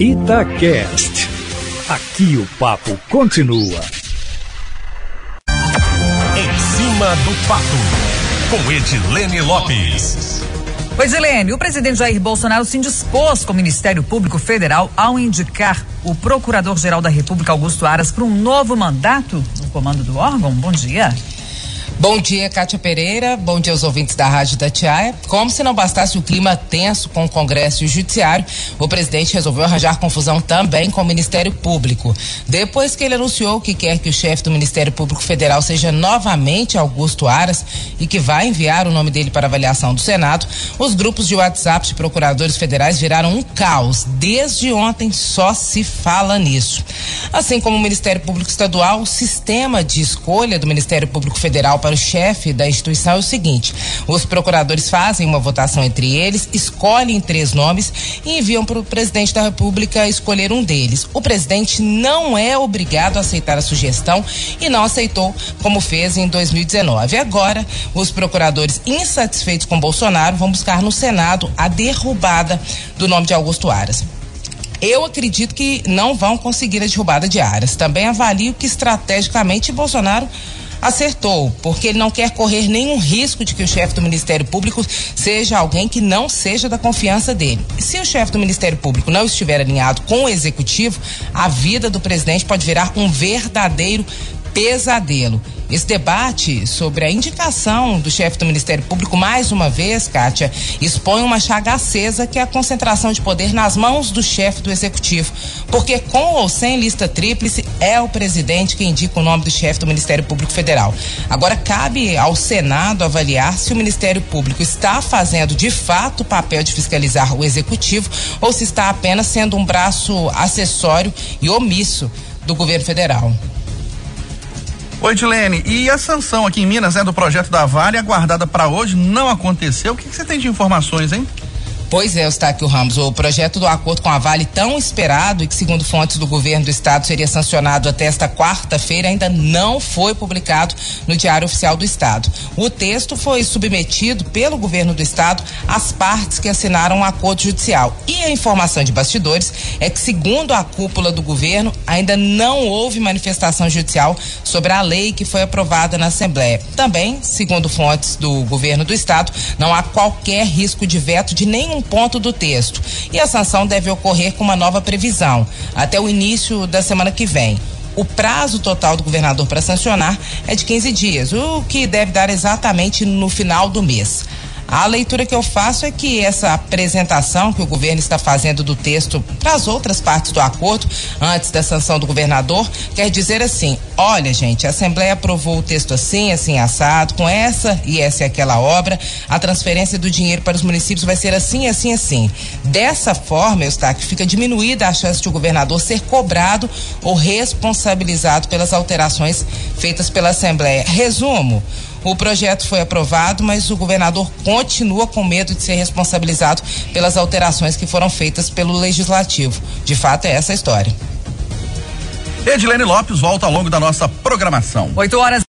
Itacast. Aqui o papo continua. Em cima do papo, com Edilene Lopes. Pois, Helene, o presidente Jair Bolsonaro se indispôs com o Ministério Público Federal ao indicar o Procurador-Geral da República, Augusto Aras, para um novo mandato no comando do órgão. Bom dia. Bom dia, Kátia Pereira. Bom dia aos ouvintes da Rádio da Tiaia. Como se não bastasse o clima tenso com o Congresso e o Judiciário, o presidente resolveu arranjar confusão também com o Ministério Público. Depois que ele anunciou que quer que o chefe do Ministério Público Federal seja novamente Augusto Aras e que vai enviar o nome dele para avaliação do Senado, os grupos de WhatsApp de procuradores federais viraram um caos. Desde ontem só se fala nisso. Assim como o Ministério Público Estadual, o sistema de escolha do Ministério Público Federal para o chefe da instituição é o seguinte: os procuradores fazem uma votação entre eles, escolhem três nomes e enviam para o presidente da República escolher um deles. O presidente não é obrigado a aceitar a sugestão e não aceitou, como fez em 2019. Agora, os procuradores insatisfeitos com Bolsonaro vão buscar no Senado a derrubada do nome de Augusto Aras. Eu acredito que não vão conseguir a derrubada de Aras. Também avalio que estrategicamente Bolsonaro acertou, porque ele não quer correr nenhum risco de que o chefe do Ministério Público seja alguém que não seja da confiança dele. Se o chefe do Ministério Público não estiver alinhado com o executivo, a vida do presidente pode virar um verdadeiro pesadelo. Esse debate sobre a indicação do chefe do Ministério Público, mais uma vez, Kátia, expõe uma chaga acesa que é a concentração de poder nas mãos do chefe do Executivo. Porque com ou sem lista tríplice, é o presidente que indica o nome do chefe do Ministério Público Federal. Agora, cabe ao Senado avaliar se o Ministério Público está fazendo de fato o papel de fiscalizar o Executivo ou se está apenas sendo um braço acessório e omisso do governo federal. Oi, Dilene. E a sanção aqui em Minas, né, do projeto da Vale, aguardada para hoje, não aconteceu. O que, que você tem de informações, hein? Pois é, Eustáquio Ramos, o projeto do acordo com a Vale tão esperado e que, segundo fontes do governo do estado, seria sancionado até esta quarta-feira, ainda não foi publicado no Diário Oficial do Estado. O texto foi submetido pelo governo do estado às partes que assinaram o um acordo judicial. E a informação de bastidores é que, segundo a cúpula do governo, ainda não houve manifestação judicial sobre a lei que foi aprovada na Assembleia. Também, segundo fontes do governo do estado, não há qualquer risco de veto de nenhum um ponto do texto. E a sanção deve ocorrer com uma nova previsão, até o início da semana que vem. O prazo total do governador para sancionar é de 15 dias, o que deve dar exatamente no final do mês. A leitura que eu faço é que essa apresentação que o governo está fazendo do texto para as outras partes do acordo, antes da sanção do governador, quer dizer assim: olha, gente, a Assembleia aprovou o texto assim, assim, assado, com essa e essa e aquela obra, a transferência do dinheiro para os municípios vai ser assim, assim, assim. Dessa forma, Eustáquio, fica diminuída a chance de o governador ser cobrado ou responsabilizado pelas alterações feitas pela Assembleia. Resumo. O projeto foi aprovado, mas o governador continua com medo de ser responsabilizado pelas alterações que foram feitas pelo legislativo. De fato, é essa a história. Edilene Lopes volta ao longo da nossa programação. 8 horas